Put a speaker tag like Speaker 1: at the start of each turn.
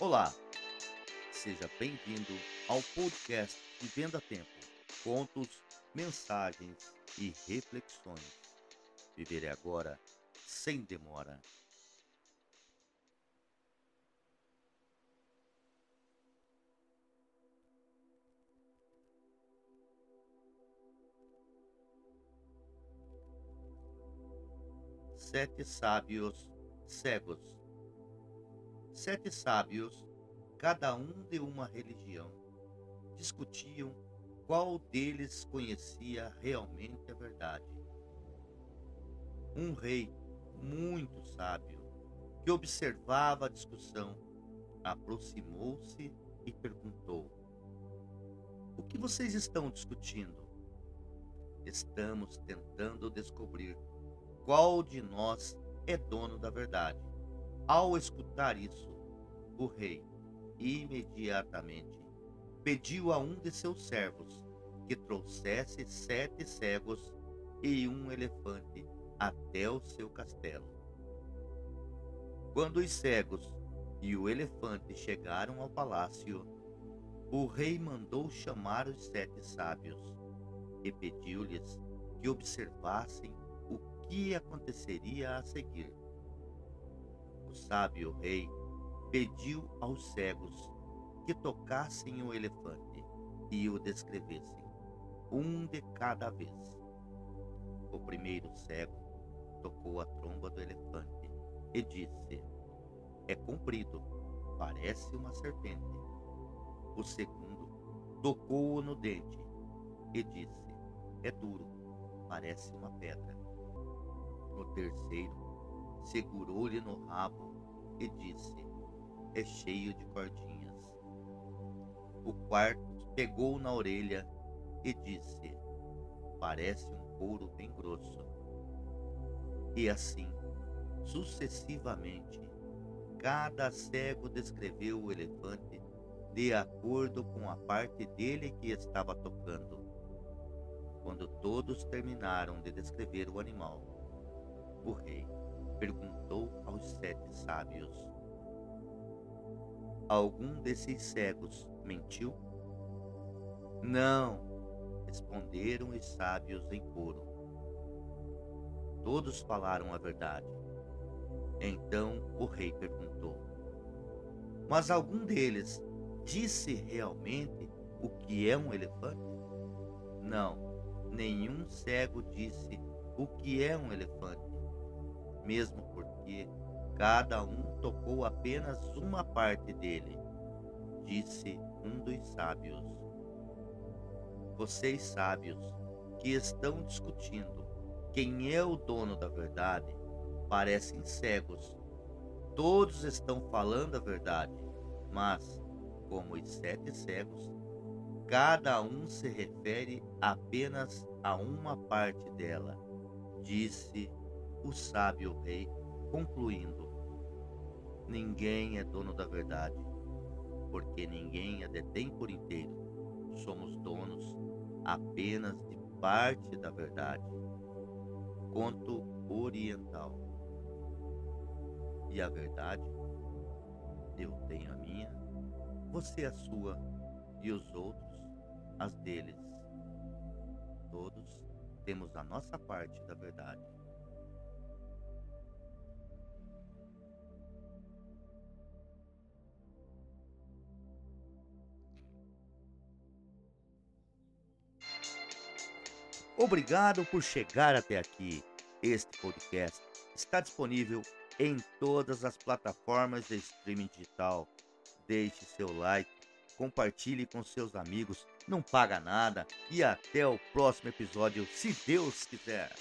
Speaker 1: Olá, seja bem-vindo ao podcast Vivendo a Tempo, contos, mensagens e reflexões. Viver é agora, sem demora. Sete sábios cegos. Sete sábios, cada um de uma religião, discutiam qual deles conhecia realmente a verdade. Um rei muito sábio, que observava a discussão, aproximou-se e perguntou: O que vocês estão discutindo? Estamos tentando descobrir qual de nós é dono da verdade. Ao escutar isso, o rei imediatamente pediu a um de seus servos que trouxesse sete cegos e um elefante até o seu castelo. Quando os cegos e o elefante chegaram ao palácio, o rei mandou chamar os sete sábios e pediu-lhes que observassem o que aconteceria a seguir. O sábio rei pediu aos cegos que tocassem o elefante e o descrevessem, um de cada vez. O primeiro cego tocou a tromba do elefante e disse: É comprido, parece uma serpente. O segundo tocou-o no dente e disse: É duro, parece uma pedra. O terceiro segurou-lhe no rabo e disse: É cheio de cordinhas. O quarto pegou na orelha e disse: Parece um couro bem grosso. E assim, sucessivamente, cada cego descreveu o elefante de acordo com a parte dele que estava tocando. Quando todos terminaram de descrever o animal, o rei perguntou aos sete sábios: Algum desses cegos mentiu? Não, responderam os sábios em coro. Todos falaram a verdade. Então o rei perguntou: Mas algum deles disse realmente o que é um elefante? Não, nenhum cego disse o que é um elefante mesmo porque cada um tocou apenas uma parte dele, disse um dos sábios. Vocês sábios que estão discutindo quem é o dono da verdade, parecem cegos. Todos estão falando a verdade, mas, como os sete cegos, cada um se refere apenas a uma parte dela, disse o sábio rei, concluindo: Ninguém é dono da verdade, porque ninguém a detém por inteiro. Somos donos apenas de parte da verdade. Conto oriental. E a verdade? Eu tenho a minha, você a sua, e os outros as deles. Todos temos a nossa parte da verdade. Obrigado por chegar até aqui. Este podcast está disponível em todas as plataformas de streaming digital. Deixe seu like, compartilhe com seus amigos, não paga nada e até o próximo episódio, se Deus quiser.